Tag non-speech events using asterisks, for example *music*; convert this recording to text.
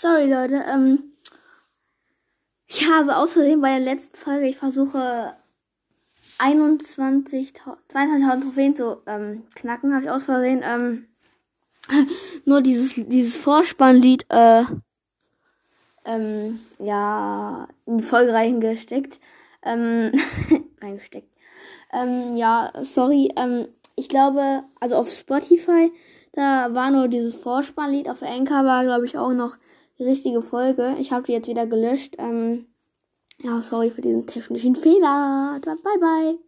Sorry, Leute. Ähm, ich habe außerdem bei der letzten Folge, ich versuche 21, 22.000 Trophäen zu ähm, knacken, habe ich aus Versehen ähm, *laughs* nur dieses, dieses Vorspannlied äh, ähm, ja, in die Folge reingesteckt. Ähm, *laughs* reingesteckt. Ähm, ja, sorry. Ähm, ich glaube, also auf Spotify, da war nur dieses Vorspannlied. Auf Anchor war, glaube ich, auch noch die richtige Folge. Ich habe die jetzt wieder gelöscht. Ähm, ja, sorry für diesen technischen Fehler. Bye, bye.